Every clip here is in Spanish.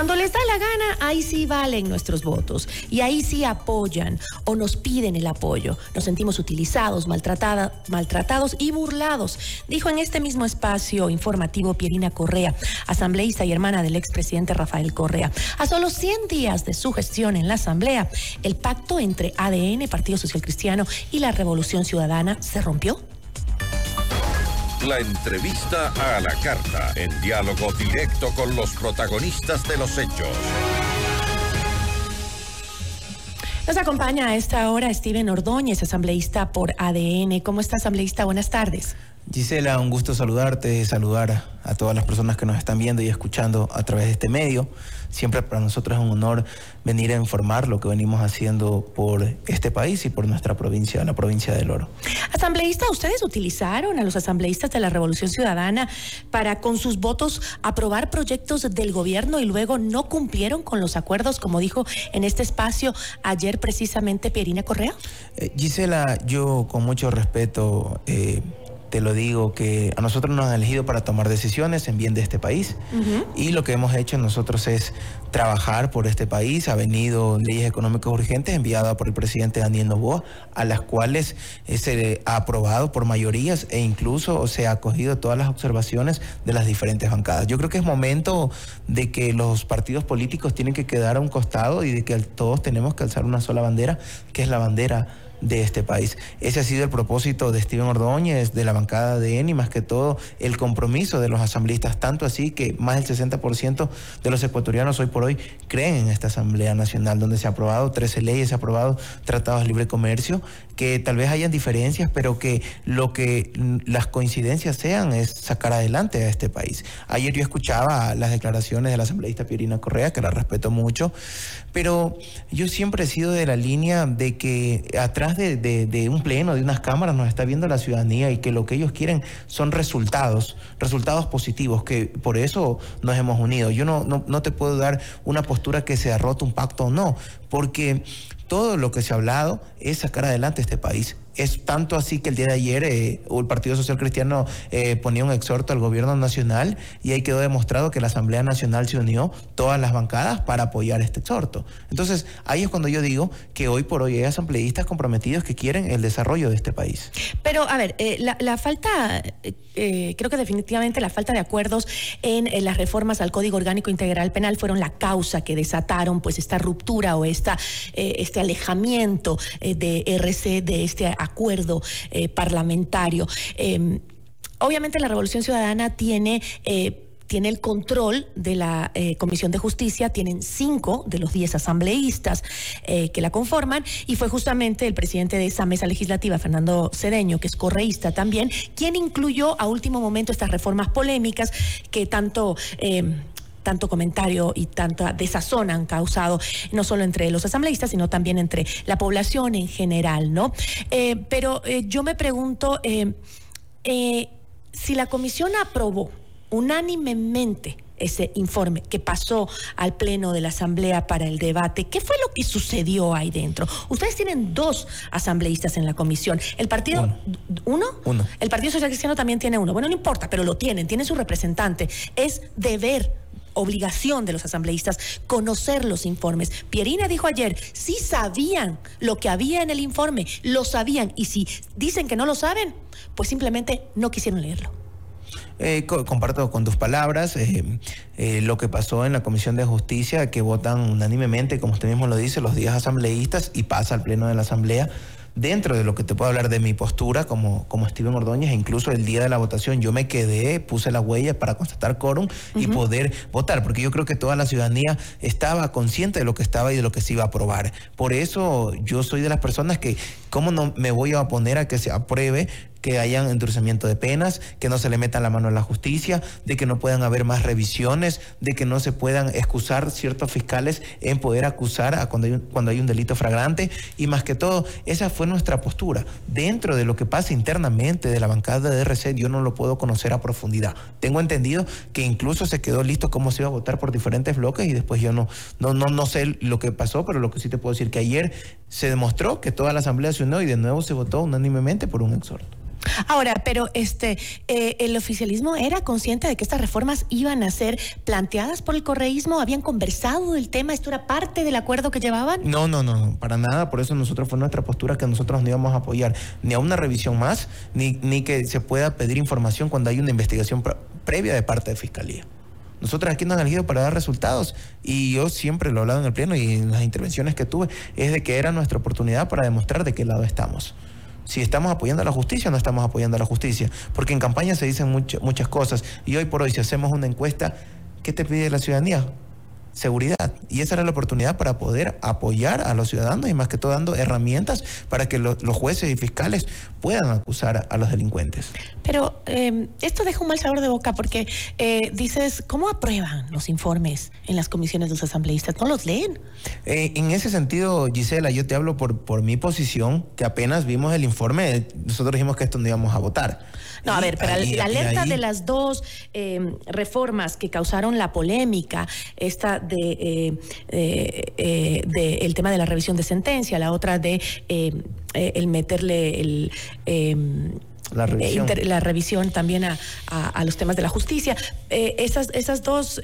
Cuando les da la gana, ahí sí valen nuestros votos y ahí sí apoyan o nos piden el apoyo. Nos sentimos utilizados, maltratados y burlados, dijo en este mismo espacio informativo Pierina Correa, asambleísta y hermana del expresidente Rafael Correa. A solo 100 días de su gestión en la Asamblea, el pacto entre ADN, Partido Social Cristiano y la Revolución Ciudadana se rompió. La entrevista a la carta, en diálogo directo con los protagonistas de los hechos. Nos acompaña a esta hora Steven Ordóñez, asambleísta por ADN. ¿Cómo está, asambleísta? Buenas tardes. Gisela, un gusto saludarte, saludar a todas las personas que nos están viendo y escuchando a través de este medio. Siempre para nosotros es un honor venir a informar lo que venimos haciendo por este país y por nuestra provincia, la provincia del Oro. Asambleísta, ustedes utilizaron a los asambleístas de la Revolución Ciudadana para con sus votos aprobar proyectos del gobierno y luego no cumplieron con los acuerdos, como dijo en este espacio ayer precisamente Pierina Correa. Eh, Gisela, yo con mucho respeto... Eh, te lo digo, que a nosotros nos han elegido para tomar decisiones en bien de este país. Y lo que hemos hecho nosotros es trabajar por este país. Ha venido leyes económicas urgentes enviadas por el presidente Daniel Novoa, a las cuales se ha aprobado por mayorías e incluso se ha acogido todas las observaciones de las diferentes bancadas. Yo creo que es momento de que los partidos políticos tienen que quedar a un costado y de que todos tenemos que alzar una sola bandera, que es la bandera de este país. Ese ha sido el propósito de Steven Ordóñez, de la bancada de ENI, más que todo el compromiso de los asambleístas, tanto así que más del 60% de los ecuatorianos hoy por hoy creen en esta Asamblea Nacional, donde se ha aprobado 13 leyes, se ha aprobado tratados de libre comercio, que tal vez hayan diferencias, pero que lo que las coincidencias sean es sacar adelante a este país. Ayer yo escuchaba las declaraciones de la asambleísta Pierina Correa, que la respeto mucho, pero yo siempre he sido de la línea de que atrás de, un pleno, de unas cámaras, nos está viendo la ciudadanía y que lo que ellos quieren son resultados, resultados positivos, que por eso nos hemos unido. Yo no, no, no te puedo dar una postura que se ha roto un pacto o no, porque todo lo que se ha hablado es sacar adelante este país. Es tanto así que el día de ayer eh, el Partido Social Cristiano eh, ponía un exhorto al gobierno nacional y ahí quedó demostrado que la Asamblea Nacional se unió todas las bancadas para apoyar este exhorto. Entonces ahí es cuando yo digo que hoy por hoy hay asambleístas comprometidos que quieren el desarrollo de este país. Pero a ver, eh, la, falta, creo que definitivamente la falta de acuerdos en, las reformas al Código Orgánico Integral Penal fueron la causa que desataron pues esta ruptura o esta, este alejamiento de RC de este acuerdo eh, parlamentario. Em, obviamente la Revolución Ciudadana tiene... Eh, tiene el control de la eh, Comisión de Justicia, tienen cinco de los diez asambleístas que la conforman, y fue justamente el presidente de esa mesa legislativa, Fernando Cedeño, que es correísta también, quien incluyó a último momento estas reformas polémicas que tanto em, tanto comentario y tanta desazón han causado, no solo entre los asambleístas, sino también entre la población en general, ¿no? Eh, pero eh, yo me pregunto eh, si la comisión aprobó unánimemente ese informe que pasó al Pleno de la Asamblea para el debate. ¿Qué fue lo que sucedió ahí dentro? Ustedes tienen dos asambleístas en la comisión. ¿El partido uno? Uno. El Partido Social Cristiano también tiene uno. Bueno, no importa, pero lo tienen, tienen su representante. Es deber obligación de los asambleístas conocer los informes. Pierina dijo ayer, sí sabían lo que había en el informe, lo sabían, y si dicen que no lo saben, pues simplemente no quisieron leerlo. Eh, comparto con tus palabras eh, eh, lo que pasó en la Comisión de Justicia, que votan unánimemente, como usted mismo lo dice, los 10 asambleístas y pasa al Pleno de la Asamblea dentro de lo que te puedo hablar de mi postura como, como Steven Ordóñez, e incluso el día de la votación yo me quedé, puse la huella para constatar quórum y poder votar, porque yo creo que toda la ciudadanía estaba consciente de lo que estaba y de lo que se iba a aprobar. Por eso yo soy de las personas que, ¿cómo no me voy a oponer a que se apruebe que hayan endurecimiento de penas, que no se le meta la mano a la justicia, de que no puedan haber más revisiones, de que no se puedan excusar ciertos fiscales en poder acusar a cuando hay un, cuando hay un delito fragrante y más que todo, esa fue nuestra postura. Dentro de lo que pasa internamente de la bancada de RC, yo no lo puedo conocer a profundidad. Tengo entendido que incluso se quedó listo cómo se iba a votar por diferentes bloques y después yo no, no, no, no sé lo que pasó, pero lo que sí te puedo decir que ayer se demostró que toda la asamblea se unió y de nuevo se votó unánimemente por un exhorto. Ahora, pero este, eh, el oficialismo era consciente de que estas reformas iban a ser planteadas por el correísmo, habían conversado del tema, esto era parte del acuerdo que llevaban. No, no, no, para nada. Por eso nosotros fue nuestra postura que nosotros no íbamos a apoyar ni a una revisión más, ni, ni que se pueda pedir información cuando hay una investigación previa de parte de fiscalía. Nosotros aquí nos han elegido para dar resultados y yo siempre lo he hablado en el pleno y en las intervenciones que tuve, es de que era nuestra oportunidad para demostrar de qué lado estamos si estamos apoyando a la justicia o no estamos apoyando a la justicia. Porque en campaña se dicen muchas cosas y hoy por hoy si hacemos una encuesta, ¿qué te pide la ciudadanía? Seguridad. Y esa era la oportunidad para poder apoyar a los ciudadanos y más que todo dando herramientas para que los jueces y fiscales puedan acusar a, los delincuentes. Pero em, esto deja un mal sabor de boca porque eh, dices, ¿cómo aprueban los informes en las comisiones de los asambleístas? ¿No los leen? Eh, en ese sentido, Gisela, yo te hablo por, por mi posición, que apenas vimos el informe, nosotros dijimos que esto no íbamos a votar. No, a ver, pero la alerta de las dos em, reformas que causaron la polémica, esta de, eh, eh, de, el tema de la revisión de sentencia, la otra de em, eh, el meterle el em, la revisión. la revisión también a, a, los temas de la justicia. esas, esas dos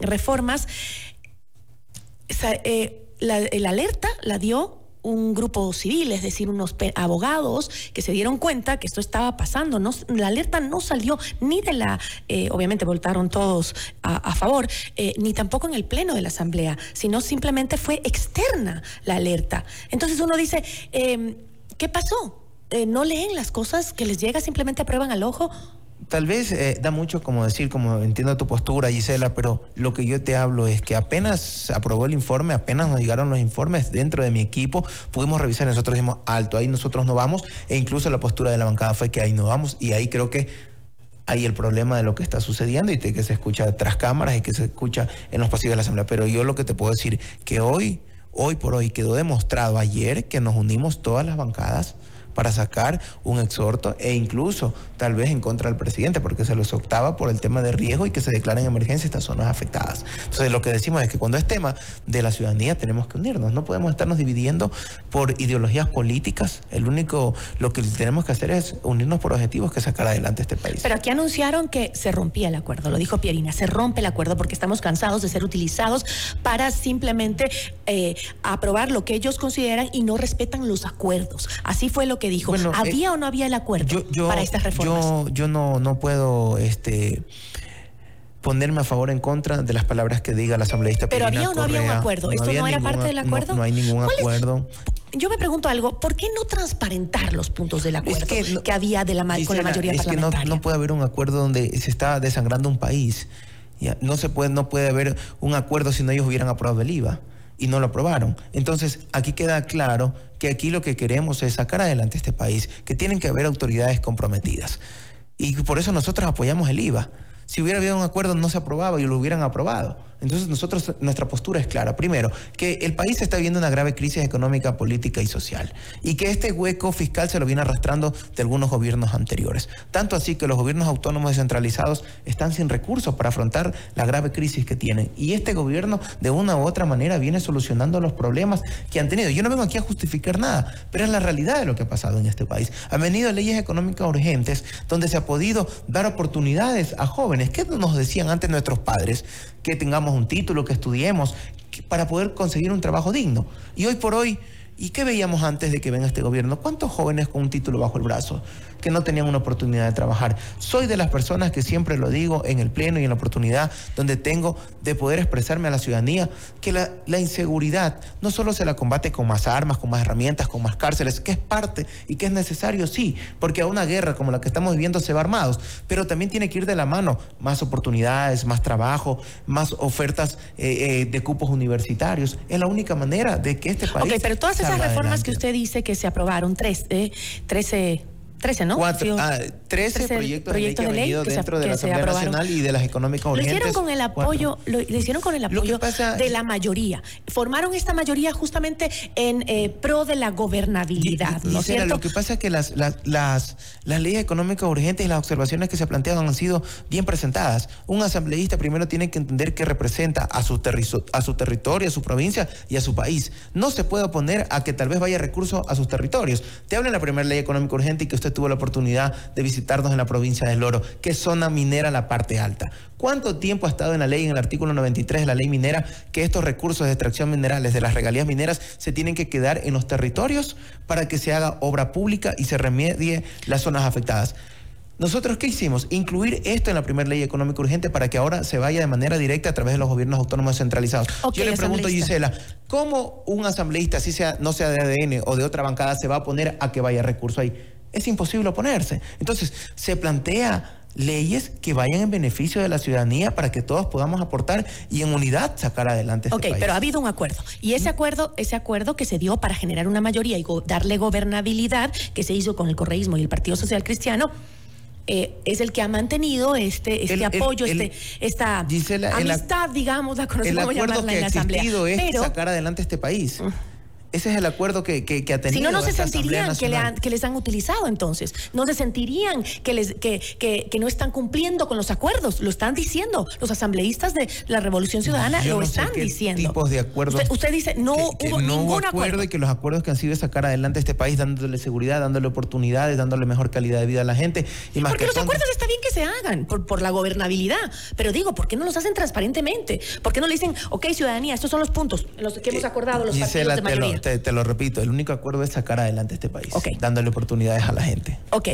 reformas, la, el alerta la dio un grupo civil, es decir, unos abogados que se dieron cuenta que esto estaba pasando. No, la alerta no salió ni de la, eh, obviamente votaron todos a, favor, eh, ni tampoco en el pleno de la Asamblea, sino simplemente fue externa la alerta. Entonces uno dice, em, ¿qué pasó? Eh, ¿No leen las cosas que les llega, simplemente aprueban al ojo? Tal vez eh, da mucho como decir, como entiendo tu postura, Gisela, pero lo que yo te hablo es que apenas aprobó el informe, apenas nos llegaron los informes dentro de mi equipo, pudimos revisar, nosotros dijimos, alto, ahí nosotros no vamos, e incluso la postura de la bancada fue que ahí no vamos, y ahí creo que hay el problema de lo que está sucediendo y que se escucha tras cámaras y que se escucha en los pasillos de la Asamblea. Pero yo lo que te puedo decir, que hoy, hoy por hoy quedó demostrado ayer que nos unimos todas las bancadas para sacar un exhorto e incluso tal vez en contra del presidente, porque se los optaba por el tema de riesgo y que se declaren emergencia estas zonas afectadas. Entonces lo que decimos es que cuando es tema de la ciudadanía tenemos que unirnos, no podemos estarnos dividiendo por ideologías políticas, el único, lo que tenemos que hacer es unirnos por objetivos que sacar adelante este país. Pero aquí anunciaron que se rompía el acuerdo, lo dijo Pierina, se rompe el acuerdo porque estamos cansados de ser utilizados para simplemente eh, aprobar lo que ellos consideran y no respetan los acuerdos. Así fue lo que dijo. ¿Había eh, o no había el acuerdo para estas reformas? Yo, yo no, no puedo este, ponerme a favor o en contra de las palabras que diga la asambleísta. Pero había o no había un acuerdo. ¿Esto no, era parte del acuerdo? No, hay ningún acuerdo. Yo me pregunto algo, ¿por qué no transparentar los puntos del acuerdo que, había de la, con la mayoría es parlamentaria? Que no, puede haber un acuerdo donde se está desangrando un país. Ya, no se puede, no puede haber un acuerdo si no ellos hubieran aprobado el IVA y no lo aprobaron. Entonces, aquí queda claro que aquí lo que queremos es sacar adelante este país, que tienen que haber autoridades comprometidas. Y por eso nosotros apoyamos el IVA. Si hubiera habido un acuerdo no se aprobaba y lo hubieran aprobado. Entonces nosotros, nuestra postura es clara. Primero, que el país está viviendo una grave crisis económica, política y social. Y que este hueco fiscal se lo viene arrastrando de algunos gobiernos anteriores. Tanto así que los gobiernos autónomos descentralizados están sin recursos para afrontar la grave crisis que tienen. Y este gobierno, de una u otra manera, viene solucionando los problemas que han tenido. Yo no vengo aquí a justificar nada, pero es la realidad de lo que ha pasado en este país. Han venido leyes económicas urgentes donde se ha podido dar oportunidades a jóvenes. ¿Qué nos decían antes nuestros padres? Que tengamos un título, que estudiemos, para poder conseguir un trabajo digno. Y hoy por hoy, ¿y qué veíamos antes de que venga este gobierno? ¿Cuántos jóvenes con un título bajo el brazo? que no tenían una oportunidad de trabajar. Soy de las personas que siempre lo digo en el pleno y en la oportunidad donde tengo de poder expresarme a la ciudadanía que la, la inseguridad no solo se la combate con más armas, con más herramientas, con más cárceles, que es parte y que es necesario, sí, porque a una guerra como la que estamos viviendo se va armados, pero también tiene que ir de la mano más oportunidades, más trabajo, más ofertas eh, eh, de cupos universitarios. Es la única manera de que este país... Ok, pero todas esas reformas que usted dice que se aprobaron, tres, eh, 13 13, ¿no? Cuatro, ah, 13, proyectos, de ley que han venido dentro de la Asamblea Nacional y de las económicas urgentes. Lo hicieron con el apoyo, lo, hicieron con el apoyo de la mayoría. Formaron esta mayoría justamente en eh, pro de la gobernabilidad, ¿no es cierto? Lo que pasa es que las, las, las, las leyes económicas urgentes y las observaciones que se plantearon han sido bien presentadas. Un asambleísta primero tiene que entender que representa a su, a su territorio, a su provincia y a su país. No se puede oponer a que tal vez vaya recursos a sus territorios. Te hablan la primera ley económica urgente y que usted usted tuvo la oportunidad de visitarnos en la provincia del Oro, que es zona minera la parte alta. ¿Cuánto tiempo ha estado en la ley, en el artículo 93 de la ley minera, que estos recursos de extracción minerales de las regalías mineras se tienen que quedar en los territorios para que se haga obra pública y se remedie las zonas afectadas? Nosotros, ¿qué hicimos? Incluir esto en la primera ley económica urgente para que ahora se vaya de manera directa a través de los gobiernos autónomos centralizados. Yo le pregunto, Gisela, ¿cómo un asambleísta, si sea, no sea de ADN o de otra bancada, se va a poner a que vaya recurso ahí? Es imposible oponerse. Entonces, se plantea leyes que vayan en beneficio de la ciudadanía para que todos podamos aportar y en unidad sacar adelante este Ok, pero ha habido un acuerdo. Y ese acuerdo, ese acuerdo que se dio para generar una mayoría y darle gobernabilidad, que se hizo con el correísmo y el Partido Social Cristiano, eh, es el que ha mantenido este, este apoyo, este, esta amistad, digamos, la conocemos el acuerdo que en la Asamblea. Es sacar adelante este país. Mm. Ese es el acuerdo que, que, ha tenido. Si no, no se sentirían que, que, les han utilizado entonces. No se sentirían que, les, que, que, no están cumpliendo con los acuerdos. Lo están diciendo. Los asambleístas de la Revolución Ciudadana lo están diciendo. tipos de acuerdos. Usted, dice, no hubo no ningún acuerdo. Y que los acuerdos que han sido sacar adelante este país, dándole seguridad, dándole oportunidades, dándole mejor calidad de vida a la gente. Y más Porque los acuerdos está bien que se hagan por, por la gobernabilidad. Pero digo, ¿por qué no los hacen transparentemente? ¿Por qué no le dicen, ok, ciudadanía, estos son los puntos en los que hemos eh, acordado los partidos de mayoría? te, lo repito, el único acuerdo es sacar adelante este país, dándole oportunidades a la gente. Ok,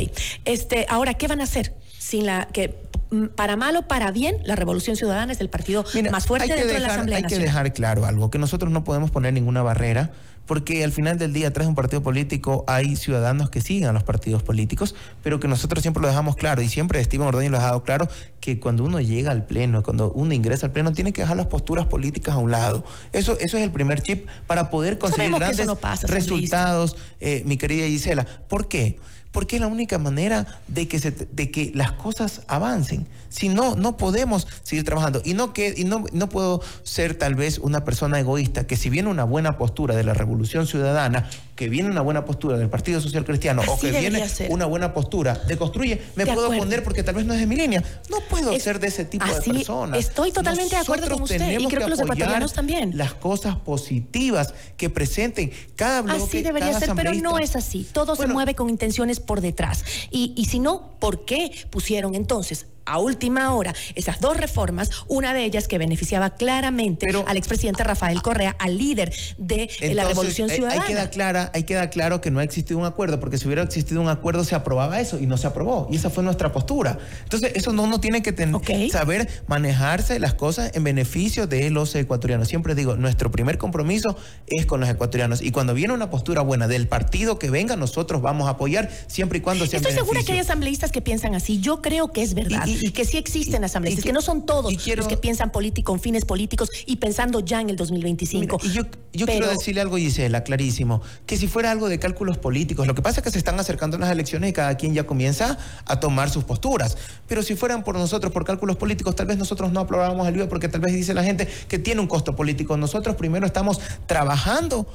este, ahora, ¿qué van a hacer? Sin la que mm, para mal o para bien, la Revolución Ciudadana es el partido más fuerte dentro de la Asamblea Hay que dejar claro algo, que nosotros no podemos poner ninguna barrera porque al final del día, tras un partido político, hay ciudadanos que siguen a los partidos políticos, pero que nosotros siempre lo dejamos claro, y siempre Esteban Ordóñez lo ha dado claro, que cuando uno llega al Pleno, cuando uno ingresa al Pleno, tiene que dejar las posturas políticas a un lado. Eso, eso es el primer chip para poder conseguir grandes resultados, eh, mi querida Gisela. ¿Por qué? porque es la única manera de que, se, de que las cosas avancen. Si no, no podemos seguir trabajando. Y, no, que, y no, no puedo ser tal vez una persona egoísta que si viene una buena postura de la revolución ciudadana, que viene una buena postura del Partido Social Cristiano o que viene una buena postura de Construye, me puedo poner porque tal vez no es de mi línea. No puedo ser de ese tipo de persona. Estoy totalmente de acuerdo con usted y creo que, los ecuatorianos también. Las cosas positivas que presenten cada bloque. Así debería ser, pero no es así. Todo se mueve con intenciones por detrás. Y, y si no, ¿por qué pusieron entonces a última hora esas dos reformas, una de ellas que beneficiaba claramente al expresidente Rafael Correa, al líder de la Revolución Ciudadana. Ahí queda, clara, ahí queda claro que no ha existido un acuerdo, porque si hubiera existido un acuerdo se aprobaba eso y no se aprobó. Y esa fue nuestra postura. Entonces, eso no uno tiene que saber manejarse las cosas en beneficio de los ecuatorianos. Siempre digo, nuestro primer compromiso es con los ecuatorianos. Y cuando viene una postura buena del partido que venga, nosotros vamos a apoyar siempre y cuando sea Estoy segura que hay asambleístas que piensan así. Yo creo que es verdad y, que sí existen asambleístas, que, no son todos los que piensan político, con fines políticos y pensando ya en el 2025. y yo, yo quiero decirle algo, Gisela, clarísimo, que si fuera algo de cálculos políticos, lo que pasa es que se están acercando las elecciones y cada quien ya comienza a tomar sus posturas. Pero si fueran por nosotros, por cálculos políticos, tal vez nosotros no aprobábamos el IVA porque tal vez dice la gente que tiene un costo político. Nosotros primero estamos trabajando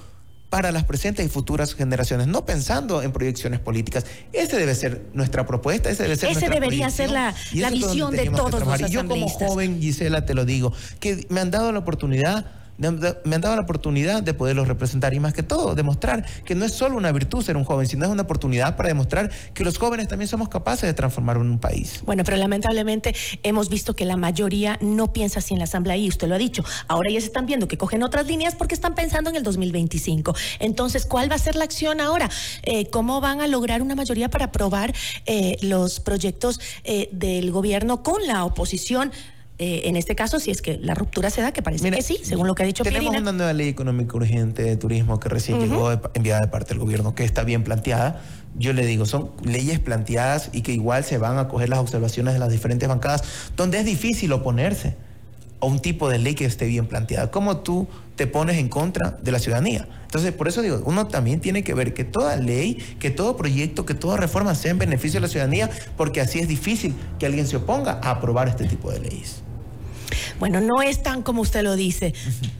para las presentes y futuras generaciones, no pensando en proyecciones políticas. Esa debe ser nuestra propuesta, ese debe ser Ese debería ser la, la visión de todos los asambleístas. Y yo como joven, Gisela, te lo digo, que me han dado la oportunidad me han dado la oportunidad de poderlos representar y más que todo, demostrar que no es solo una virtud ser un joven, sino es una oportunidad para demostrar que los jóvenes también somos capaces de transformar un país. Bueno, pero lamentablemente hemos visto que la mayoría no piensa así en la Asamblea y usted lo ha dicho. Ahora ya se están viendo que cogen otras líneas porque están pensando en el 2025. Entonces, ¿cuál va a ser la acción ahora? Eh, ¿Cómo van a lograr una mayoría para aprobar eh, los proyectos eh, del gobierno con la oposición? Eh, en este caso, si es que la ruptura se da, que parece que sí, según lo que ha dicho Tenemos una nueva ley económica urgente de turismo que recién llegó enviada de parte del gobierno, que está bien planteada. Yo le digo, son leyes planteadas y que igual se van a coger las observaciones de las diferentes bancadas, donde es difícil oponerse a un tipo de ley que esté bien planteada. ¿Cómo tú te pones en contra de la ciudadanía? Entonces, por eso digo, uno también tiene que ver que toda ley, que todo proyecto, que toda reforma sea en beneficio de la ciudadanía, porque así es difícil que alguien se oponga a aprobar este tipo de leyes. Bueno, no es tan como usted lo dice.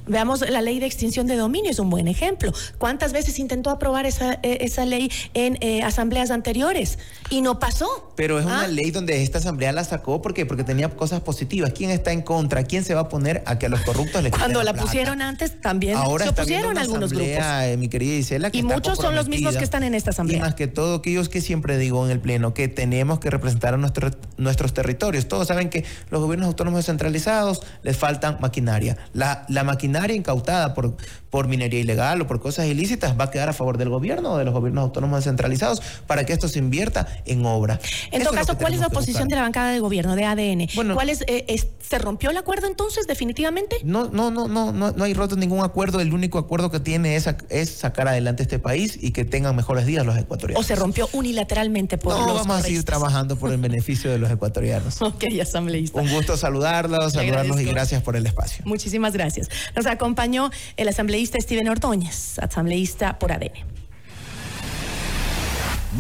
Veamos, la ley de extinción de dominio es un buen ejemplo. ¿Cuántas veces intentó aprobar esa, eh, esa ley en eh, asambleas anteriores y no pasó? Pero es una ¿Ah? ley donde esta asamblea la sacó porque porque tenía cosas positivas. ¿Quién está en contra? ¿Quién se va a poner a que a los corruptos les Cuando la plata? pusieron antes también Ahora se opusieron algunos grupos. asamblea, eh, mi querida Isela, que Y muchos son los mismos que están en esta asamblea. Y más que todo, aquellos que siempre digo en el Pleno, que tenemos que representar a nuestro- nuestros territorios. Todos saben que los gobiernos autónomos descentralizados les faltan maquinaria. La, la maquinaria incautada por, por minería ilegal o por cosas ilícitas va a quedar a favor del gobierno o de los gobiernos autónomos descentralizados para que esto se invierta en obra. En todo caso, ¿cuál es la posición de la bancada de gobierno de ADN? Bueno- ¿Cuál es, eh, es- ¿Se rompió el acuerdo entonces definitivamente? No, no, no, no, no, no hay roto ningún acuerdo. El único acuerdo que tiene es, es sacar adelante este país y que tengan mejores días los ecuatorianos. ¿O se rompió unilateralmente por no, los vamos a seguir trabajando por el beneficio de los ecuatorianos. Ok, asambleísta. Un gusto saludarlos, saludarlos y gracias por el espacio. Muchísimas gracias. Nos acompañó el asambleísta Steven Ordóñez, asambleísta por ADN.